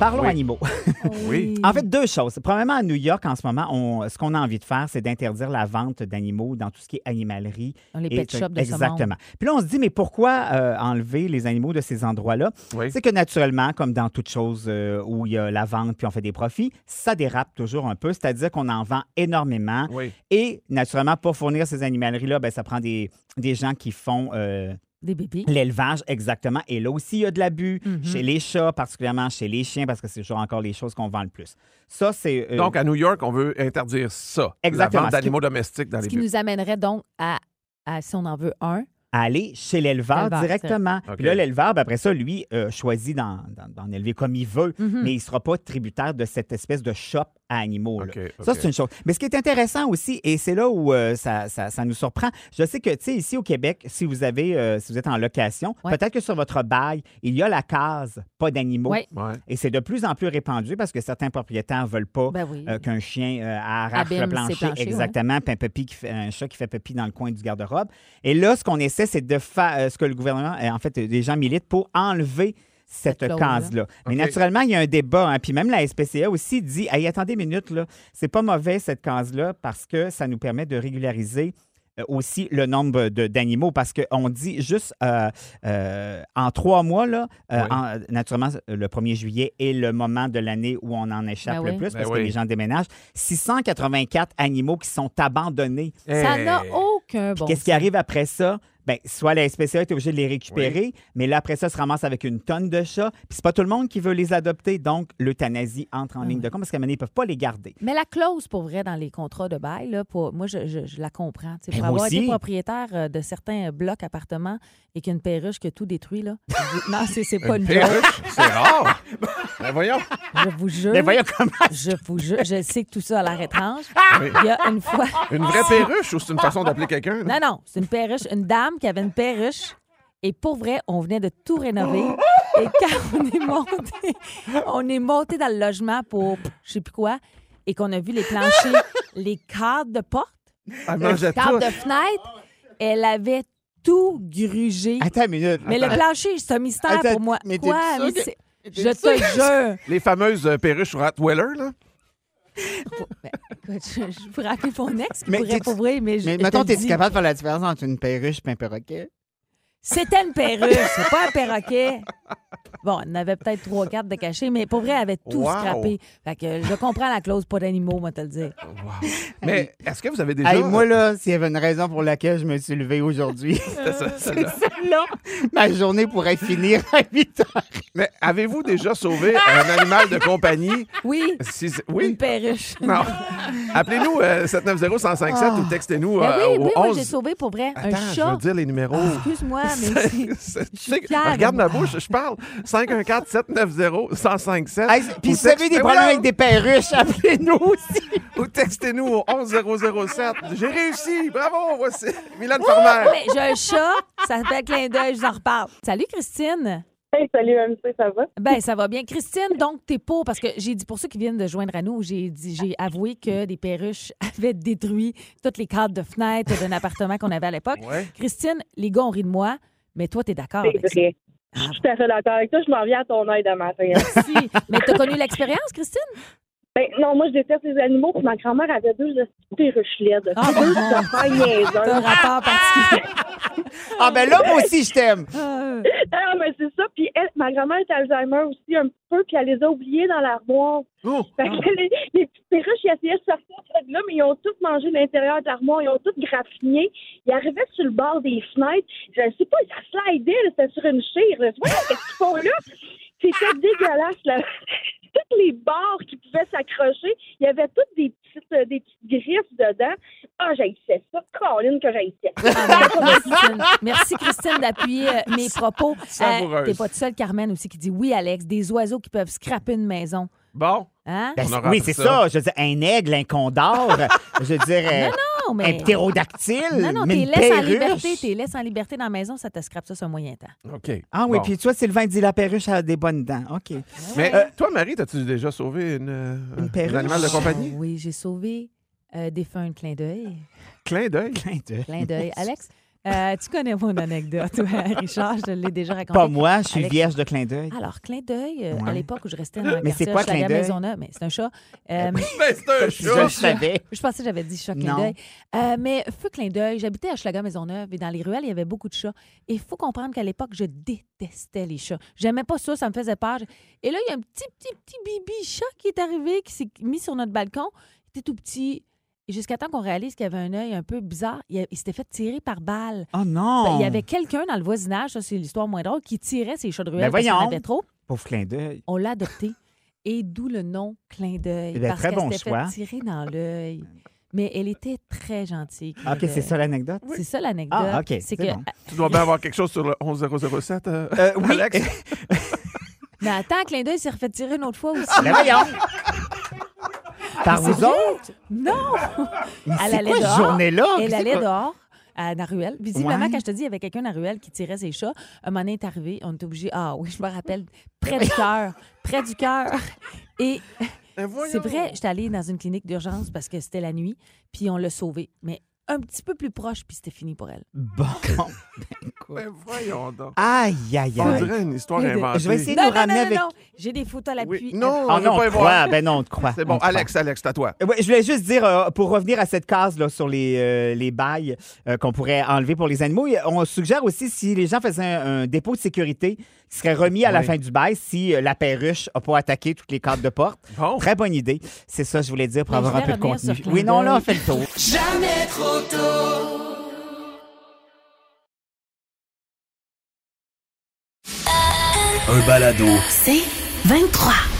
Parlons animaux. Oui. en fait, deux choses. Premièrement, à New York, en ce moment, on- ce qu'on a envie de faire, c'est d'interdire la vente d'animaux dans tout ce qui est animalerie. Dans les Et- pet shops de ce Exactement. Puis là, on se dit, mais pourquoi euh, enlever les animaux de ces endroits-là? Oui. C'est que naturellement, comme dans toute chose euh, où il y a la vente puis on fait des profits, ça dérape toujours un peu. C'est-à-dire qu'on en vend énormément. Oui. Et naturellement, pour fournir ces animaleries-là, ben, ça prend des, des gens qui font euh, Des bébés. l'élevage, exactement. Et là aussi, il y a de l'abus Mhm. chez les chats, particulièrement chez les chiens, parce que c'est toujours encore les choses qu'on vend le plus. Ça, c'est. euh, Donc, à New York, on veut interdire ça. Exactement. La vente Ce qui- d'animaux domestiques dans Ce les qui buts. nous amènerait donc à, à, si on en veut un, aller chez l'éleveur directement. Puis là, l'éleveur, ben, après ça, lui, euh, choisit d'en élever comme il veut, Mhm. mais il ne sera pas tributaire de cette espèce de shop à animaux. Ça, c'est une chose. Mais ce qui est intéressant aussi, et c'est là où euh, ça, ça- ça nous surprend, je sais que, tu sais, ici au Québec, si vous avez, euh, si vous êtes en location, Ouais. peut-être que sur votre bail, il y a la case pas d'animaux. Ouais. Ouais. Et c'est de plus en plus répandu parce que certains propriétaires ne veulent pas ben oui. euh, qu'un chien euh, arrache Abîme le ses plancher. planchers, exactement. Puis un, puppy qui fait, un chat qui fait pipi dans le coin du garde-robe. Et là, ce qu'on essaie, c'est de faire euh, ce que le gouvernement, euh, en fait, des gens militent pour enlever cette, case-là. Mais naturellement, il y a un débat. hein. Puis même la SPCA aussi dit Hey, attendez une minute, là. c'est pas mauvais cette case-là parce que ça nous permet de régulariser euh, aussi le nombre de- d'animaux parce qu'on dit juste euh, euh, en trois mois, là, euh, Oui. en- naturellement, le 1er juillet est le moment de l'année où on en échappe Ben le oui. plus Ben parce que oui. les gens déménagent. 684 animaux qui sont abandonnés. Ça Hey. n'a aucun bon Qu'est-ce qui arrive après ça? Ben, soit la SPCA est obligée de les récupérer, mais là, après ça, se ramasse avec une tonne de chats. Puis c'est pas tout le monde qui veut les adopter, donc l'euthanasie entre en Ah ligne de compte parce qu'à un moment donné, ils peuvent pas les garder. Mais la clause, pour vrai, dans les contrats de bail, là, pour, moi, je, je- je la comprends. Ben, pour moi avoir aussi. été propriétaire euh, de certains blocs appartements et qu'une perruche qui a tout détruit, là. je- non, c'est c'est pas Une une perruche, c'est rare. ben voyons. Je vous jure. Mais voyons comment. Je vous jure. Je sais que tout ça a l'air étrange. Oui. Il y a une fois. Une vraie perruche ou c'est une façon d'appeler quelqu'un? là? Non, non, c'est une perruche, une dame qui avait une perruche. Et pour vrai, on venait de tout rénover. Et quand on est monté, on est monté dans le logement pour je sais plus quoi, et qu'on a vu les planchers, les cadres de porte, Elle les mangeait cadres tout. de fenêtre, elle avait tout grugé. Attends une minute. Mais le plancher, c'est un mystère Attends, pour moi. mais Quoi? sûr Mais que- c'est- Je te jure. Les fameuses euh, perruches Rottweiler, là? Ben, écoute, je, je pourrais appeler mon ex qui Mais pourrait pour vrai, mais je Mais mettons, t'es-tu capable de faire la différence entre une perruche et un perroquet? C'était une perruche, c'est pas un perroquet. Bon, elle en avait peut-être trois, quatre de cachés, mais pour vrai, elle avait tout Wow. scrappé. Fait que je comprends la clause pas d'animaux, moi, te le dire. Wow. Mais est-ce que vous avez déjà. Hey, moi, là, s'il y avait une raison pour laquelle je me suis levé aujourd'hui, Ça, ça, ça, c'est là. celle-là. Ma journée pourrait finir à 8 heures. Mais avez-vous déjà sauvé un animal de compagnie? Oui, Si c'est- une oui? perruche. Non. Appelez-nous euh, 790-1057 ou textez-nous Ben euh, oui, au oui, moi, 11. j'ai sauvé pour vrai Attends, un je chat. veux dire les numéros. Excuse-moi, mais c'est- regarde ma bouche, je parle. 514-790-1057. Hey, Puis si vous avez des problèmes avec des perruches, appelez-nous aussi. Ou textez-nous au 11007. J'ai réussi. Bravo, voici Mylène Farmer. J'ai un chat, ça fait clin d'œil, je vous en reparle. Salut, Christine. Hey, salut MC, ça va? Ben, ça va bien. Christine, donc, t'es pour, parce que j'ai dit, pour ceux qui viennent de joindre à nous, j'ai dit, j'ai avoué que des perruches avaient détruit toutes les cadres de fenêtres d'un appartement qu'on avait à l'époque. Ouais. Christine, les gars ont ri de moi, mais toi, t'es d'accord C'est avec ça. vrai. Je suis tout à fait d'accord avec toi. Je m'en viens à ton aide à matin. hein. Si. Mais t'as connu l'expérience, Christine? ben, non, moi, je déteste les animaux. Puis ma grand-mère avait deux perruches laides. Ah, deux bon. niaiseuses. T'as un rapport particulier. Ah, ben là, moi aussi, je t'aime. Ah, mais c'est ça. Puis elle, ma grand-mère est Alzheimer aussi un peu. Puis elle les a oubliées dans l'armoire. Oh, Fait que les, les petites perruches, ils essayaient de sortir de là, mais ils ont toutes mangé l'intérieur de l'armoire. Ils ont toutes graffiné. Ils arrivaient sur le bord des fenêtres. Je ne sais pas, ça slidait. C'était sur une chire. Voyons, Qu'est-ce qu'ils font là? C'était dégueulasse. Là. Toutes les bords qui pouvaient s'accrocher, il y avait toutes des petites, euh, des petites griffes dedans. Ah, j'haïssais ça. Caroline que j'haïssais. Ah, merci, Christine. Merci, Christine, d'appuyer euh, mes propos. Savoureuse. T'es pas toute seule, Carmen, aussi, qui dit oui, Alex, des oiseaux qui peuvent scraper une maison. Bon. Hein? Ben, oui, c'est ça. ça. Je veux dire, un aigle, un condor. je dirais. Non, non, mais. Un ptérodactyle. Non, non, mais t'es laisse en perruche. liberté. T'es laisse en liberté dans la maison, ça te scrape ça sur un moyen temps. OK. Ah oui, Bon. puis toi, Sylvain dit la perruche a des bonnes dents. OK. Mais Euh, toi, Marie, as-tu déjà sauvé une, euh, Une un perruche? animal de compagnie? Oui, j'ai sauvé euh, des fins de clin d'œil. Clin d'œil? Clin d'œil. Clin d'œil. Alex, euh, tu connais mon anecdote, toi, Richard, je te l'ai déjà raconté. Pas moi, je suis Alex- vierge de clin d'œil. Alors, clin d'œil, euh, Ouais. à l'époque où je restais dans Mais c'est quartier quoi, clin d'œil? Mais c'est un chat. Euh, Ben, c'est un Je chat. le savais. Je pensais que j'avais dit chat clin d'œil. Euh, mais feu clin d'œil, j'habitais à Schlager Maisonneuve et dans les ruelles, il y avait beaucoup de chats. Et il faut comprendre qu'à l'époque, je détestais les chats. J'aimais pas ça, ça me faisait peur. Et là, il y a un petit, petit, petit bibi chat qui est arrivé, qui s'est mis sur notre balcon. Il était tout petit. Et jusqu'à temps qu'on réalise qu'il avait un œil un peu bizarre, il, a- il s'était fait tirer par balle. Oh non! Ben, Il y avait quelqu'un dans le voisinage, ça c'est l'histoire moins drôle, qui tirait ses chats de ruelle Ben parce qu'il y en voyons. avait trop. Pauvre clin d'œil. On l'a adopté. Et d'où le nom clin d'œil. Eh bien, parce très qu'elle bon s'était choix. fait tirer dans l'œil. Mais elle était très gentille. clin OK, c'est ça l'anecdote? C'est ça l'anecdote. Ah, OK, C'est c'est que. bon. Tu dois bien avoir quelque chose sur le 11007, euh, Euh, oui. Alex? Mais attends, clin d'œil s'est refait tirer une autre fois aussi. Ben voyons! Par C'est vous autres? Non! Mais Elle allait quoi cette dehors. journée-là? Elle allait dehors. À la ruelle. Visiblement, Ouais. quand je te dis, il y avait quelqu'un dans la ruelle qui tirait ses chats. Un moment donné est arrivé, on était obligé. Ah oui, je me rappelle, près du cœur. Près du cœur. Et Ben c'est vrai, j'étais allée dans une clinique d'urgence parce que c'était la nuit, puis on l'a sauvée. Mais un petit peu plus proche, puis c'était fini pour elle. Bon. Ben voyons donc. Aïe, aïe, On aïe. dirait une histoire Je vais inventée. Je vais essayer de Non, nous non, non, ramener non, avec. non. J'ai des photos à Oui. l'appui. Non, Ah on veut non, on pas y te voir. croit. Ben non, on te croit. C'est On bon. croit. Alex, Alex, c'est à toi. Ouais, je voulais juste dire, euh, pour revenir à cette case là, sur les, euh, les bails euh, qu'on pourrait enlever pour les animaux, on suggère aussi si les gens faisaient un, un dépôt de sécurité serait remis à la fin du bail si euh, la perruche n'a pas attaqué toutes les cadres de porte. Bon. Très bonne idée. C'est ça, je voulais dire pour Mais avoir un peu de contenu. Oui, non, là, on fait le tour. Un balado. C'est 23.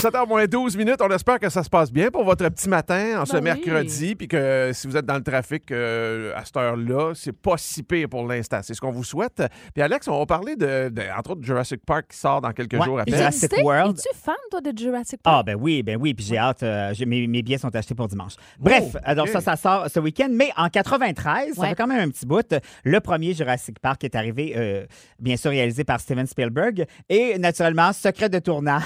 7h moins 12 minutes. On espère que ça se passe bien pour votre petit matin en ce Ben oui. mercredi. Puis que si vous êtes dans le trafic euh, à cette heure-là, c'est pas si pire pour l'instant. C'est ce qu'on vous souhaite. Puis Alex, on va parler de, de- entre autres, Jurassic Park qui sort dans quelques Ouais. jours à peine. Jurassic? World. Es-tu fan, toi, de Jurassic Park? Ah, ben oui, ben oui. Puis j'ai hâte. euh, mes, mes billets sont achetés pour dimanche. Bref, Oh, alors ok. ça, ça sort ce week-end. Mais en 93, ça fait quand même un petit bout. Le premier Jurassic Park est arrivé, euh, bien sûr, réalisé par Steven Spielberg. Et naturellement, secret de tournage.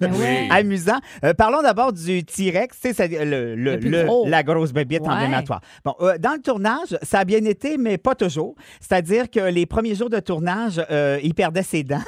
Ben ouais. Amusant. Euh, parlons d'abord du T-Rex. Tu sais, c'est le, le- Le plus le- gros. la grosse bébite Ouais. emblématoire. Bon, euh, dans le tournage, ça a bien été, mais pas toujours. C'est-à-dire que les premiers jours de tournage, euh, il perdait ses dents.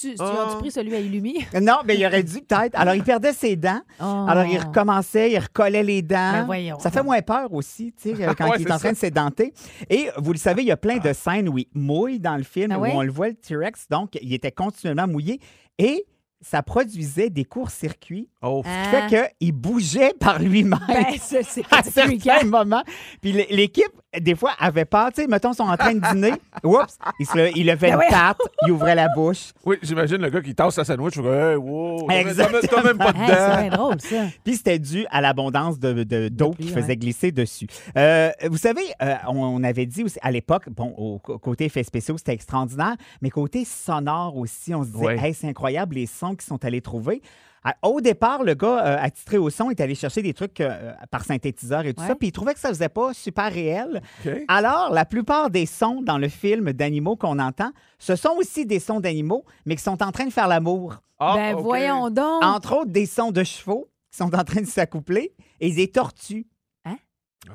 Tu, tu, Ah. as-tu pris celui à Illumi? non, mais il aurait dû peut-être. Alors, il perdait ses dents. Oh. Alors, il recommençait, il recollait les dents. Ben voyons ça fait moins peur aussi, tu sais, quand Ouais, il est en train ça. de s'édenter. Et vous le savez, il y a plein de scènes où il mouille dans le film, Ah où ouais? on le voit, le T-Rex. Donc, il était continuellement mouillé. Et ça produisait des courts-circuits, Oh. ce Ah. qui fait qu'il bougeait par lui-même. Ben, à certains moments. Puis l'équipe, des fois, avait peur. Tu sais, mettons, ils sont en train de dîner. Oups! Il, se il levait Ben une ouais. patte, il ouvrait la bouche. Oui, j'imagine le gars qui tasse sa sandwich. Je hey, wow, t'as même- pas de Hey, c'est drôle, ça. Puis c'était dû à l'abondance de, de- d'eau pluie, qui ouais. faisait glisser dessus. Euh, vous savez, euh, on, on avait dit aussi à l'époque, bon, au côté effets spéciaux, c'était extraordinaire, mais côté sonore aussi, on se disait, Ouais. hey, c'est incroyable les sons qu'ils sont allés trouver. À- Au départ, le gars euh, attitré au son est allé chercher des trucs euh, par synthétiseur et tout Ouais. ça, puis il trouvait que ça faisait pas super réel. Alors, la plupart des sons dans le film d'animaux qu'on entend, ce sont aussi des sons d'animaux, mais qui sont en train de faire l'amour. Ah, ben, voyons donc. Entre autres, des sons de chevaux qui sont en train de s'accoupler et des tortues.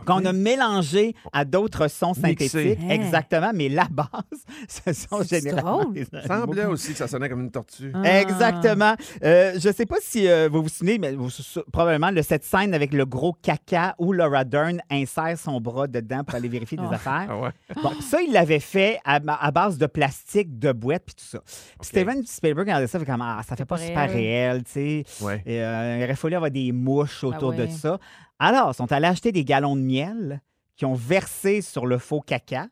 Qu'on a mélangés à d'autres sons synthétiques. Hein. Exactement, mais la base, ce sont C'est généralement drôle. des Il animaux. semblait aussi que ça sonnait comme une tortue. Ah. Exactement. Euh, je ne sais pas si euh, vous vous souvenez, mais vous- probablement de cette scène avec le gros caca où Laura Dern insère son bras dedans pour aller vérifier des Oh. affaires. Ah ouais. Bon, ça, il l'avait fait à, à base de plastique, de boîte, puis tout ça. Puis Steven Spielberg regardait ça, fait comme, ah, ça fait pas pas super réel, tu sais. Ouais. Et, euh, il aurait fallu avoir des mouches autour Ah ouais. de ça. Alors, ils sont allés acheter des galons de miel qui ont versé sur le faux caca.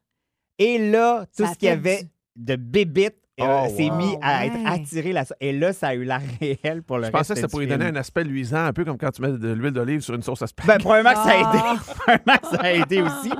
Et là, tout Ça ce qu'il y avait de bébites euh, Oh, s'est wow. mis à Ouais. être attiré là Et là, ça a eu l'air réel pour le Je pensais que ça pourrait donner un aspect luisant, un peu comme quand tu mets de l'huile d'olive sur une sauce à spag. Ben, probablement que ça a aidé. Probablement que ça a aidé aussi.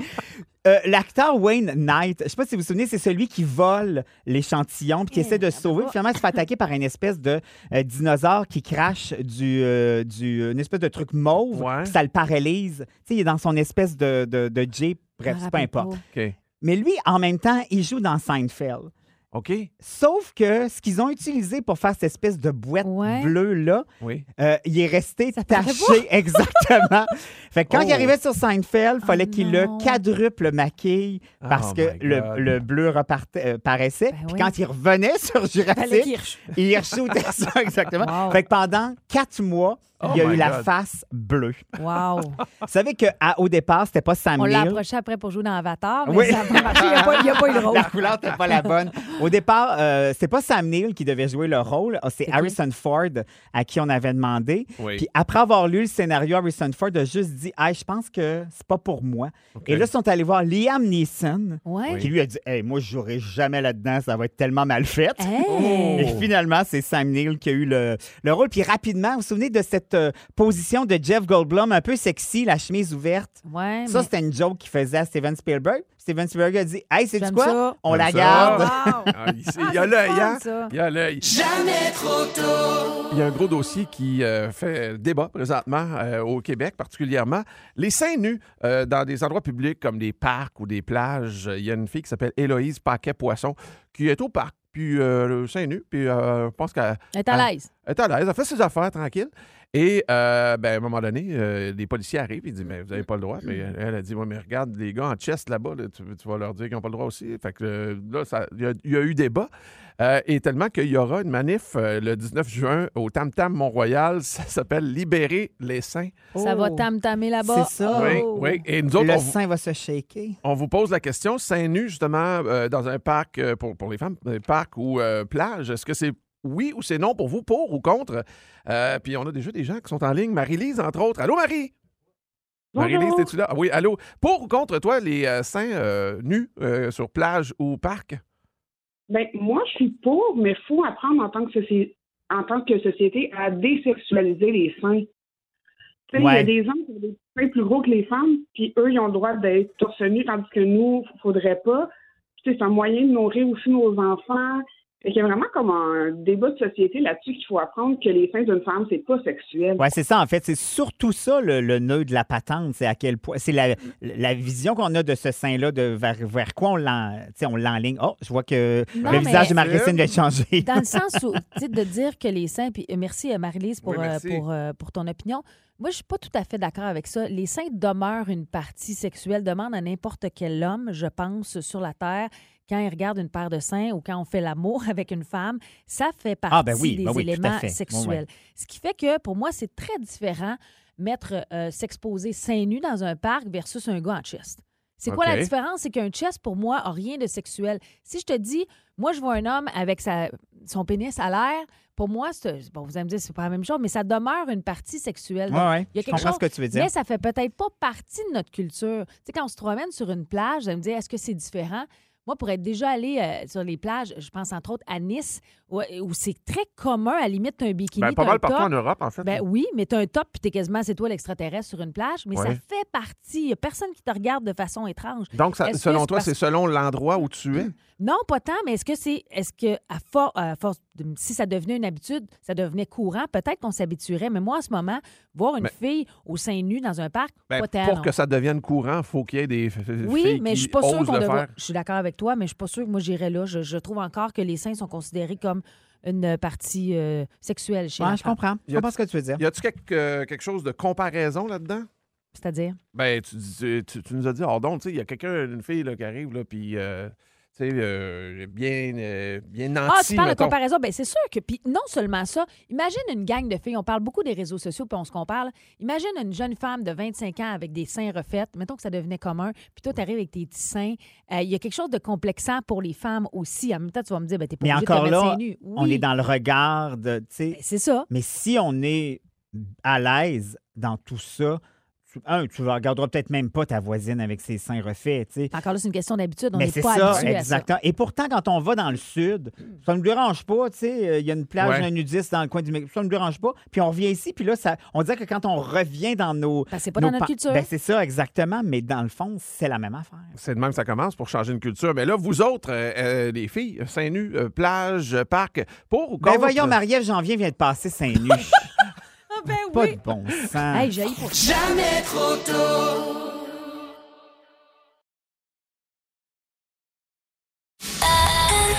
Euh, L'acteur Wayne Knight, je sais pas si vous vous souvenez, c'est celui qui vole l'échantillon puis qui essaie de se sauver. Finalement, il se fait attaquer par une espèce de euh, dinosaure qui crache du, euh, du, une espèce de truc mauve. Ouais. puis ça le paralyse. Tu sais, il est dans son espèce de, de, de Jeep. Bref, c'est rappelle importe. OK. Mais lui, en même temps, il joue dans Seinfeld. OK. Sauf que ce qu'ils ont utilisé pour faire cette espèce de boîte Ouais. bleue-là, Oui. euh, il est resté Ça paraît taché exactement. fait que quand Oh. il arrivait sur Seinfeld, il fallait Oh qu'il le quadruple maquille parce Oh que my le, God. le bleu repartait, euh, paraissait. Ben Puis oui. quand il revenait sur Fallait Jurassic, qu'il reche- il re-shootait ça exactement. Wow. Fait que pendant quatre mois, Oh il y a eu la face bleue. Wow. Vous savez qu'au départ, c'était pas Sam On l'a approché après pour jouer dans Avatar, mais Oui. ça n'a pas marché. Il n'y a, pas- il y a pas eu le rôle. La couleur n'était pas la bonne. Au départ, euh, c'est pas Sam Neill qui devait jouer le rôle, Ah, c'est qui? Harrison Ford à qui on avait demandé. Oui. Puis après avoir lu le scénario, Harrison Ford a juste dit hey, je pense que c'est pas pour moi. Et là, ils sont allés voir Liam Neeson, Ouais. qui lui a dit hey, moi, je jouerai jamais là-dedans, ça va être tellement mal fait. Hey. Et finalement, c'est Sam Neill qui a eu le, le rôle. Puis rapidement, vous vous souvenez de cette euh, position de Jeff Goldblum, un peu sexy, la chemise ouverte? Ouais, Ça, mais- c'était une joke qu'il faisait à Steven Spielberg. Steven Spielberg a dit Hey, c'est quoi? ça. On J'aime la ça. garde. Wow. Ah, il, Ah, il y a c'est l'œil, hein? Il y a l'œil. Il y a un gros dossier qui euh, fait débat présentement euh, au Québec, particulièrement. Les seins nus euh, dans des endroits publics comme des parcs ou des plages. Il y a une fille qui s'appelle Héloïse Paquet-Poisson qui est au parc, puis euh, le sein nu, puis euh, je pense qu'elle Elle est à Ah. l'aise. elle est à l'aise, elle fait ses affaires tranquille. Et euh, ben, à un moment donné, euh, les policiers arrivent, ils disent Mais vous n'avez pas le droit. Mais elle, elle a dit Ouais, mais regarde, les gars en chest là-bas, là, tu, tu vas leur dire qu'ils n'ont pas le droit aussi. Fait que euh, là, ça- il y, a- il y a eu débat. Euh, et tellement qu'il y aura une manif euh, le 19 juin au Tam Tam Mont-Royal. Ça s'appelle Libérer les seins. Ça va Oh. tam-tamer là-bas? C'est ça. Oui, Oh. oui. Et nous autres, Le on, vous- sein va se shaker. on vous pose la question seins nus, justement, euh, dans un parc euh, pour, pour les femmes, un parc ou euh, plage. Est-ce que c'est oui ou c'est non pour vous, pour ou contre? Euh, puis on a déjà des gens qui sont en ligne. Marie-Lise, entre autres. Allô, Marie? Marie-Lise, es-tu là? Ah Oui, allô? Pour ou contre toi, les euh, seins euh, nus euh, sur plage ou parc? Ben, moi, je suis pour, mais il faut apprendre en tant que société, en tant que société à désexualiser les seins. Tu sais, Il y a des hommes qui ont des seins plus gros que les femmes, puis eux, ils ont le droit d'être torse nu, tandis que nous, il faudrait pas. Puis, tu sais, c'est un moyen de nourrir aussi nos enfants. Fait qu'il y a vraiment comme un débat de société là-dessus qu'il faut apprendre que les seins d'une femme, c'est pas sexuel. Ouais, c'est ça, en fait. C'est surtout ça, le, le nœud de la patente. C'est à quel point. C'est la, la vision qu'on a de ce sein-là, de vers, vers quoi on l'enligne. Oh, je vois que Non, le visage de Marie-Christine vient de changer. Dans le sens où, tu sais, de dire que les seins, puis euh, merci euh, Marie-Lise pour, Oui, merci. euh, pour, euh, pour ton opinion. Moi, je suis pas tout à fait d'accord avec ça. Les seins demeurent une partie sexuelle, demande à n'importe quel homme, je pense, sur la Terre, quand il regarde une paire de seins ou quand on fait l'amour avec une femme, ça fait partie Ah, ben oui, des ben oui, à éléments sexuels. Ce qui fait que, pour moi, c'est très différent mettre euh, s'exposer seins nus dans un parc versus un gars en chest. C'est quoi la différence? C'est qu'un chest, pour moi, a rien de sexuel. Si je te dis, moi, je vois un homme avec sa, son pénis à l'air, pour moi, bon, vous allez me dire, c'est pas la même chose, mais ça demeure une partie sexuelle. Donc, ouais, il y a quelque chose- ce que tu veux dire. Mais ça fait peut-être pas partie de notre culture. Tu sais, quand on se promène sur une plage, vous allez me dire, est-ce que c'est différent? Moi, pour être déjà allé euh, sur les plages, je pense entre autres à Nice, où, où c'est très commun, à la limite, t'as un bikini, Ben, pas mal un partout top. en Europe, en fait. Ben oui, mais t'as un top puis t'es quasiment c'est toi l'extraterrestre sur une plage, mais ça fait partie. Il a personne qui te regarde de façon étrange. Donc, ça- selon toi, parce- c'est selon l'endroit où tu es? Non, pas tant, mais est-ce que c'est est-ce que à, for- à force de- si ça devenait une habitude, ça devenait courant, peut-être qu'on s'habituerait. Mais moi, en ce moment, voir une Mais- fille au sein nu dans un parc, Ben, pas tant. pour non. que ça devienne courant, il faut qu'il y ait des Oui, filles mais qui je suis pas sûre qu'on devrait. Je suis d'accord avec toi, mais je suis pas sûre que moi j'irais là. Je, je trouve encore que les seins sont considérés comme une partie euh, sexuelle chez Ouais, la je femme. comprends. Je comprends ce que tu veux dire. Y a-tu quelque, euh, quelque chose de comparaison là-dedans? C'est-à-dire? Ben, tu, dis- tu, tu nous as dit, oh donc, tu sais, il y a quelqu'un, une fille là, qui arrive, là, puis, euh, tu sais, euh, bien, euh, bien nantie, Ah, tu parles de comparaison. Ben, c'est sûr que, puis non seulement ça, imagine une gang de filles, on parle beaucoup des réseaux sociaux, puis on se compare. Imagine une jeune femme de 25 ans avec des seins refaits, mettons que ça devenait commun, puis toi, tu arrives avec tes petits seins. Euh, Il y a quelque chose de complexant pour les femmes aussi. En même temps, tu vas me dire, ben, t'es pas Mais obligé encore de te mettre là, seins nus. On est dans le regard de. tu sais, Ben, c'est ça. Mais si on est à l'aise dans tout ça, tu, un, tu regarderas peut-être même pas ta voisine avec ses seins refaits, tu sais. Encore là, c'est une question d'habitude. On Mais n'est c'est pas ça, habitué à ça. exactement. Et pourtant, quand on va dans le sud, ça ne nous dérange pas, tu sais. euh, Il y a une plage, Ouais. un nudiste dans le coin du Mexique, ça ne nous dérange pas. Puis on revient ici, puis là, ça, on dirait que quand on revient dans nos. C'est pas nos dans notre culture. Ben, c'est ça, exactement. Mais dans le fond, c'est la même affaire. C'est de même que ça commence pour changer une culture. Mais là, vous autres, euh, euh, les filles, seins nus, euh, plage, euh, parc, pour ou Ben contre? voyons, Marie-Ève Janvier vient de passer seins nus. Ben pas oui. de bon sens. Hey, j'ai pour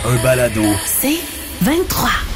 Un balado. C'est 23.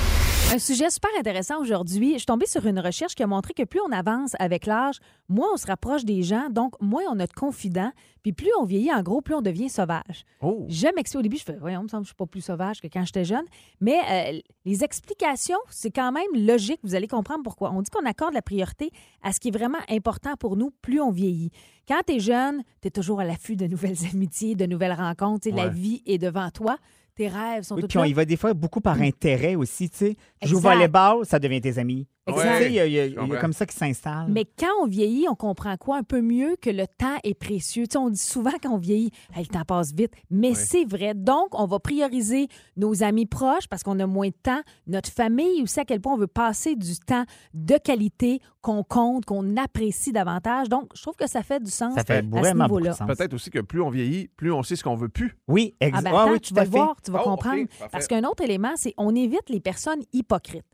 Un sujet super intéressant aujourd'hui. Je suis tombée sur une recherche qui a montré que plus on avance avec l'âge, moins on se rapproche des gens, donc moins on a de confidents, puis plus on vieillit, en gros, plus on devient sauvage. Oh. J'aime expliquer au début, je fais, voyons, il me semble que je suis pas plus sauvage que quand j'étais jeune. Mais euh, les explications, c'est quand même logique. Vous allez comprendre pourquoi. On dit qu'on accorde la priorité à ce qui est vraiment important pour nous, plus on vieillit. Quand tu es jeune, tu es toujours à l'affût de nouvelles amitiés, de nouvelles rencontres. La vie est devant toi. Tes rêves sont Oui, tous puis on y va des fois beaucoup par intérêt aussi, tu sais. Joue au volleyball, ça devient tes amis. Exact. Il y a, il y a- Je il y a comprends. comme ça qui s'installe. Mais quand on vieillit, on comprend quoi? Un peu mieux que le temps est précieux. Tu sais, on dit souvent quand on vieillit, Hey, le temps passe vite. Mais c'est vrai. Donc, on va prioriser nos amis proches parce qu'on a moins de temps, notre famille aussi, à quel point on veut passer du temps de qualité qu'on compte, qu'on apprécie davantage. Donc, je trouve que ça fait du sens Ça fait à ce vraiment beaucoup niveau-là. de sens. Peut-être aussi que plus on vieillit, plus on sait ce qu'on veut plus. Oui, Ah exactement. ben attends, oui, tu tout vas le voir, tu vas Oh, comprendre. Parce qu'un autre élément, c'est on évite les personnes hypocrites.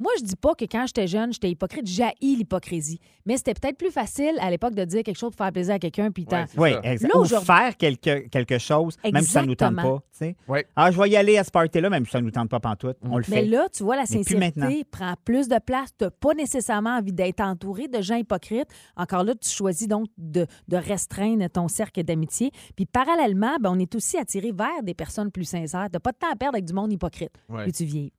Moi, je dis pas que quand j'étais jeune, j'étais hypocrite. J'haïs l'hypocrisie. Mais c'était peut-être plus facile à l'époque de dire quelque chose pour faire plaisir à quelqu'un. Puis t'en- Ouais, c'est Oui, ça. exact. Là, Ou aujourd'hui- faire quelque, quelque chose, même si ça ne nous tente Exactement. pas. tu sais. Ouais. Ah, je vais y aller à ce party-là, même si ça ne nous tente pas pantoute. On le Mais fait. là, tu vois, la Mais plus sincérité prend plus de place. Tu n'as pas nécessairement envie d'être entouré de gens hypocrites. Encore là, tu choisis donc de, de restreindre ton cercle d'amitié. Puis parallèlement, ben, on est aussi attiré vers des personnes plus sincères. Tu n'as pas de temps à perdre avec du monde hypocrite. Ouais. Tu vieillis.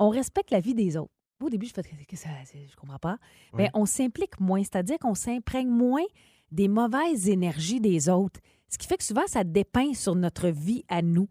On respecte la vie des autres. Au début, je fais que ça, je comprends pas. Mais on s'implique moins, c'est-à-dire qu'on s'imprègne moins des mauvaises énergies des autres. Ce qui fait que souvent, ça dépeint sur notre vie à nous.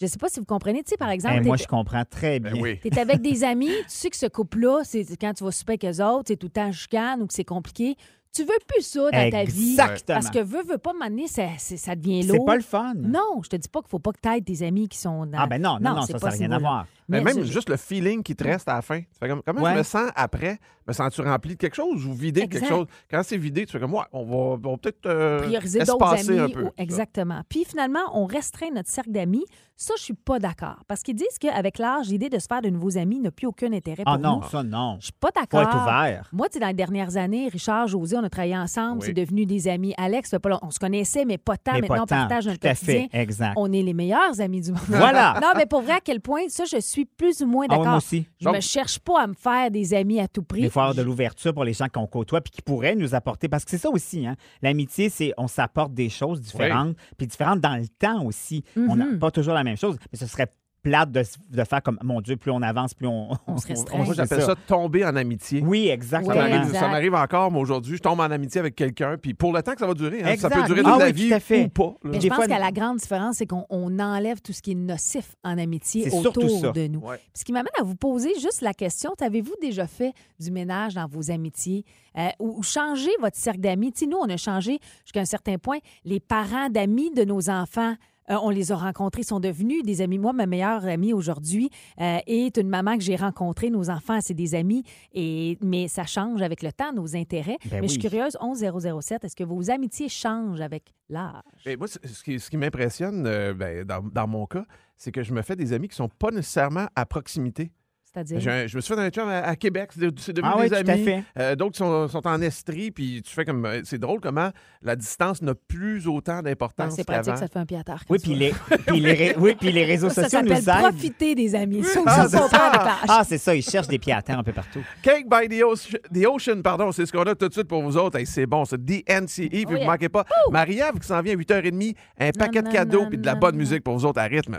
Je ne sais pas si vous comprenez. Tu sais, par exemple, Eh, moi, t'es- je comprends très bien. Ben oui. tu es avec des amis, tu sais que ce couple-là, c'est quand tu vas souper avec eux autres, c'est tout le temps chicane ou que c'est compliqué. Tu veux plus ça dans ta vie. Exactement. Parce que veux, veux pas m'amener, ça, c'est- ça devient C'est lourd. pas le fun. Non, je te dis pas qu'il faut pas que tu aides tes amis qui sont dans. Ah, ben non, non, non, c'est ça, n'a rien à voir. Mais Mais même je- juste le feeling qui te reste à la fin. Tu fais comme, comment Ouais. je me sens après? Me sens-tu rempli de quelque chose ou vidé de quelque chose? Quand c'est vidé, tu fais comme, ouais, on va, peut-être euh, prioriser d'autres espacer amis. un peu. ou- exactement. Puis finalement, on restreint notre cercle d'amis. Ça, je suis pas d'accord. Parce qu'ils disent qu'avec l'âge, l'idée de se faire de nouveaux amis n'a plus aucun intérêt pour Ah non, nous. ça, non. Je suis pas Faut d'accord. être ouvert. Moi, tu sais, dans les dernières années, Richard, José, on a travaillé ensemble, Oui. c'est devenu des amis. Alex, pas on se connaissait, mais pas tant. Mais Maintenant, pas on tant. partage notre Tout à quotidien. fait, exact. On est les meilleurs amis du monde. Voilà. non, mais pour vrai, à quel point, ça, je suis plus ou moins Ah d'accord. moi aussi. je Donc- me cherche pas à me faire des amis à tout prix. De l'ouverture pour les gens qu'on côtoie puis qui pourraient nous apporter. Parce que c'est ça aussi, hein. L'amitié, c'est on s'apporte des choses différentes, puis différentes dans le temps aussi. On n'a Mhm. pas toujours la même chose, mais ce serait plate de, de faire comme mon Dieu, plus on avance, plus on. On se restreint. Moi, j'appelle ça. tomber en amitié. Oui, exactement. Ouais, m'arrive- exact. ça m'arrive encore, moi, aujourd'hui. Je tombe en amitié avec quelqu'un, puis pour le temps que ça va durer, hein, ça peut durer Ah toute la oui, vie fait. ou pas. Mais je Des pense fois- qu'à la grande différence, c'est qu'on on enlève tout ce qui est nocif en amitié C'est autour ça. de nous. Ouais. Ce qui m'amène à vous poser juste la question avez-vous déjà fait du ménage dans vos amitiés euh, ou, ou changé votre cercle d'amis? Nous, on a changé jusqu'à un certain point les parents d'amis de nos enfants. Euh, on les a rencontrés, sont devenus des amis. Moi, ma meilleure amie aujourd'hui euh, est une maman que j'ai rencontrée. Nos enfants, c'est des amis. Et, mais ça change avec le temps, nos intérêts. Ben mais je suis curieuse, 11007, est-ce que vos amitiés changent avec l'âge? Et moi, c'est- ce qui, ce qui m'impressionne euh, ben, dans, dans mon cas, c'est que je me fais des amis qui sont pas nécessairement à proximité. C'est-à-dire? J'ai un- Je me suis fait un chum à, à Québec, c'est c'est devenu Ah oui, des tout à amis. fait. Euh, D'autres sont, sont en Estrie, puis tu fais comme. euh, C'est drôle comment la distance n'a plus autant Ah, d'importance. c'est pratique, qu'avant. ça te fait un pied à terre. Oui, puis les, puis les, ré- oui, puis les réseaux Ça sociaux nous s'appelle aident. profiter des amis. Ça, Ah, on c'est prend ça. Ah, c'est ça, ils cherchent des pieds à terre un peu partout. Cake by the Ocean, the ocean pardon, c'est ce qu'on a tout de suite pour vous autres. Hey, c'est bon, c'est DNCE, puis vous Oh, yeah. manquez pas. Marie-Ève qui s'en vient à 8h30, un paquet de cadeaux, puis de la bonne musique pour vous autres à rythme.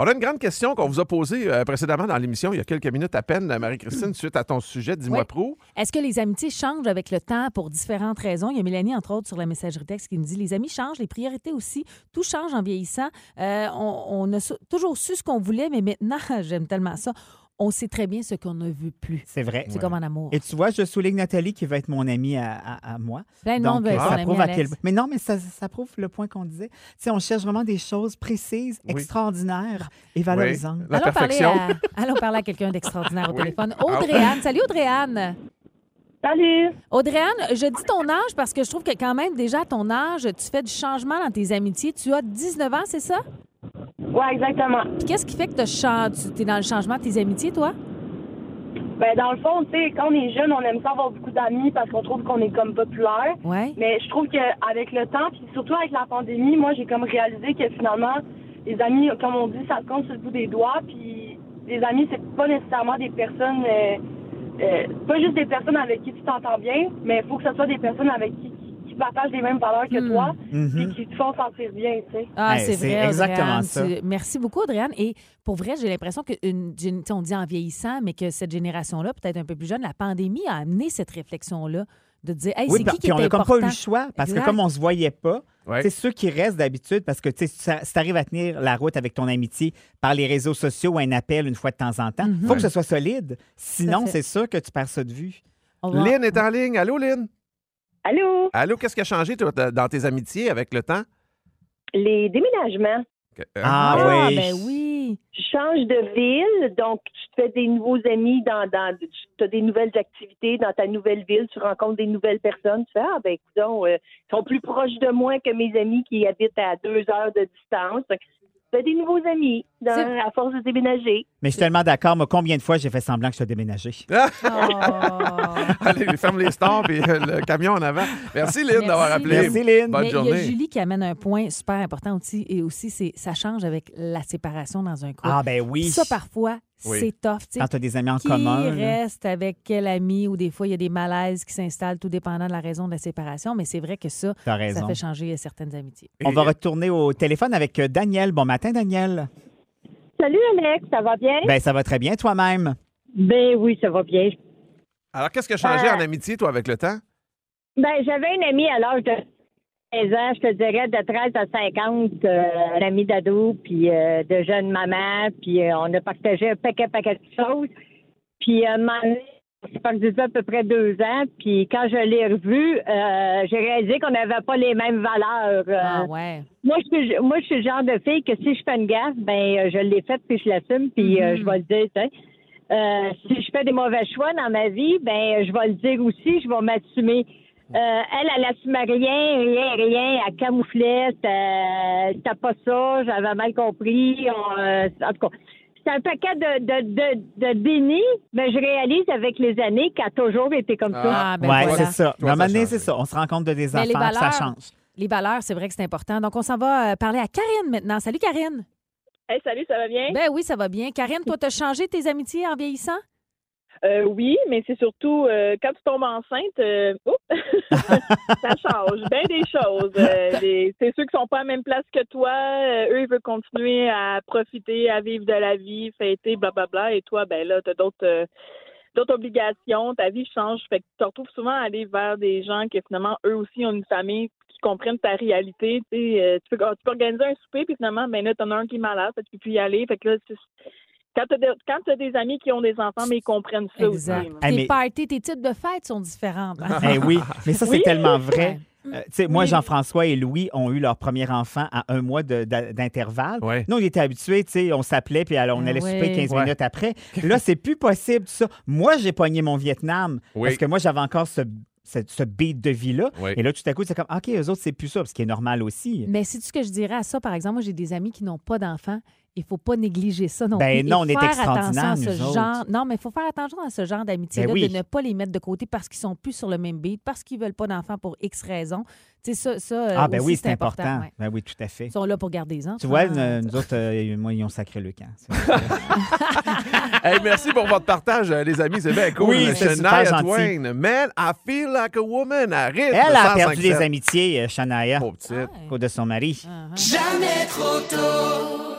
On a une grande question qu'on vous a posée euh, précédemment dans l'émission, il y a quelques minutes à peine, Marie-Christine, suite à ton sujet, dis-moi Oui. pro. Est-ce que les amitiés changent avec le temps pour différentes raisons? Il y a Mélanie, entre autres, sur la messagerie texte qui nous dit les amis changent, les priorités aussi. Tout change en vieillissant. Euh, on, on a su- toujours su ce qu'on voulait, mais maintenant, j'aime tellement ça. On sait très bien ce qu'on ne veut plus. C'est vrai. C'est comme en amour. Et tu vois, je souligne Nathalie qui va être mon amie à, à- à moi. Plein de monde veut euh, être ça prouve à quel... Mais non, mais ça, ça prouve le point qu'on disait. Tu sais, on cherche vraiment des choses précises, Oui. extraordinaires et valorisantes. La allons, parler à, allons parler à quelqu'un d'extraordinaire au Oui. téléphone. Ah. Audrey-Anne. Salut, Audrey-Anne. Salut! Audrey-Anne, je dis ton âge parce que je trouve que quand même, déjà à ton âge, tu fais du changement dans tes amitiés. Tu as 19 ans, c'est ça? Ouais, exactement. Qu'est-ce qui fait que tu es dans le changement de tes amitiés, toi? Ben, dans le fond, tu sais, quand on est jeune, on aime ça avoir beaucoup d'amis parce qu'on trouve qu'on est comme populaire. Ouais. Mais je trouve qu'avec le temps, puis surtout avec la pandémie, moi, j'ai comme réalisé que finalement, les amis, comme on dit, ça se compte sur le bout des doigts. Puis les amis, c'est pas nécessairement des personnes, euh, euh, pas juste des personnes avec qui tu t'entends bien, mais il faut que ce soit des personnes avec qui, qui partagent les mêmes valeurs que Hmm. toi, Mhm. puis qui te font sentir bien, tu sais. Ah, Hey, c'est c'est vrai, exactement Audrey-Anne. ça. Tu- Merci beaucoup, Audrey-Anne. Et pour vrai, j'ai l'impression que une gén- tu sais, on dit en vieillissant, mais que cette génération-là, peut-être un peu plus jeune, la pandémie a amené cette réflexion-là de dire, hey, Oui, c'est puis qui qui est on n'a comme pas eu le choix parce Exact. que comme on se voyait pas, Ouais. c'est ceux qui restent d'habitude parce que tu sais, si ça- si tu arrives à tenir la route avec ton amitié par les réseaux sociaux ou un appel une fois de temps en temps, il Mhm. faut que ce soit solide. Sinon, fait. c'est sûr que tu perds ça de vue. On va- Lynn est en ligne. Allô, Lynn? Allô? Allô, qu'est-ce qui a changé dans tes amitiés avec le temps? Les déménagements. Que- Ah, Ah, oui. ben oui. tu changes de ville, donc tu te fais des nouveaux amis dans, dans tu as des nouvelles activités dans ta nouvelle ville, tu rencontres des nouvelles personnes, tu fais ah ben écoute, ils sont plus proches de moi que mes amis qui habitent à deux heures de distance. Fais des nouveaux amis dans- à force de déménager. Mais je suis tellement d'accord. Moi, combien de fois j'ai fait semblant que je suis déménagé? Oh. Allez, ferme les stores et le camion en avant. Merci, Lynn, Merci. d'avoir appelé. Merci, Lynn. Bonne Mais il y a. Julie qui amène un point super important aussi, et aussi, c'est ça change avec la séparation dans un couple. Ah, ben oui. Ça, parfois, Oui. c'est tough. tu sais. Quand tu as des amis en qui commun. là. reste avec quel ami ou des fois il y a des malaises qui s'installent tout dépendant de la raison de la séparation, mais c'est vrai que ça, ça fait changer certaines amitiés. On va retourner au téléphone avec euh, Daniel. Bon matin, Daniel. Salut Alex, ça va bien? Ben, ça va très bien toi-même. Ben oui, ça va bien. Alors, qu'est-ce qui a changé Euh, en amitié, toi, avec le temps? Ben, j'avais une amie à l'âge de 16 ans, je te dirais de 13 à 50, euh, amie d'ado, puis euh, de jeune maman, puis euh, on a partagé un paquet, paquet de choses. Puis un moment donné, perdu de vue à peu près deux ans, puis quand je l'ai revue, euh, j'ai réalisé qu'on n'avait pas les mêmes valeurs. Ah ouais. moi, je suis, moi, je suis le genre de fille que si je fais une gaffe, ben, je l'ai faite puis je l'assume puis Mhm. je vais le dire. tu sais. Euh, si je fais des mauvais choix dans ma vie, ben, je vais le dire aussi, je vais m'assumer. Euh, elle, elle assumait rien, rien, rien. Elle camouflait. C'était c'était pas ça. J'avais mal compris. On, euh, en tout cas, c'est un paquet de, de, de, de déni, mais je réalise avec les années qu'elle a toujours été comme ça. Ah, ben ouais, voilà. c'est ça. Toi, c'est oui. ça. On se rend compte de des Mais les affaires, ça valeurs- change. Les valeurs, c'est vrai que c'est important. Donc, on s'en va euh, parler à Karine maintenant. Salut, Karine. Hey, salut, ça va bien? Ben oui, ça va bien. Karine, toi, t'as changé tes amitiés en vieillissant? Euh, oui, mais c'est surtout euh, quand tu tombes enceinte, euh, ça change bien des choses. C'est ceux qui sont pas à la même place que toi. eux, ils veulent continuer à profiter, à vivre de la vie, fêter, blablabla. Et toi, ben là, t'as d'autres euh, d'autres obligations. Ta vie change. Fait que tu te retrouves souvent à aller vers des gens qui, finalement, eux aussi ont une famille qui comprennent ta réalité. Tu, tu, peux, tu peux organiser un souper, puis finalement, ben là, t'en as un qui est malade, fait que tu peux y aller. Fait que là, quand tu as, des amis qui ont des enfants, mais ils comprennent ça Exact. aussi. Tes mais- parties, tes types de fêtes sont différentes. hein? Eh oui, mais ça, c'est Oui. tellement vrai. Euh, tu sais, moi, Oui. Jean-François et Louis ont eu leur premier enfant à un mois d'intervalle. Ouais. Nous, on était habitués, tu sais, on s'appelait, puis alors, on Ah allait souper 15 Ouais. minutes après. Là, c'est plus possible, tout ça. Moi, j'ai pogné mon Vietnam, Oui. parce que moi, j'avais encore ce, ce, ce beat de vie-là. Oui. Et là, tout à coup, c'est comme, OK, eux autres, c'est plus ça, ce qui est normal aussi. Mais c'est ce que je dirais à ça, par exemple, moi j'ai des amis qui n'ont pas d'enfants. Il faut pas négliger ça non Ben plus. non, on est faire extraordinaires, attention à ce genre. Non, mais il faut faire attention à ce genre d'amitié-là, Ben oui. de ne pas les mettre de côté parce qu'ils sont plus sur le même beat, parce qu'ils veulent pas d'enfants pour X raisons. Tu sais, ça, ça euh, ah, ben aussi, oui, c'est important. ouais. Ben oui, tout à fait. Ils sont là pour garder les enfants. Tu vois, nous, nous autres, euh, moi, ils ont sacré le camp. Hey, merci pour votre partage, euh, les amis. C'est bien cool. Oui, c'est super Shania gentil. Twain. Man, I feel like a woman. Arrête. Elle a perdu des amitiés, Shania, Pauvre petite. Ouais. au de son mari. Ah, ah. Jamais trop tôt.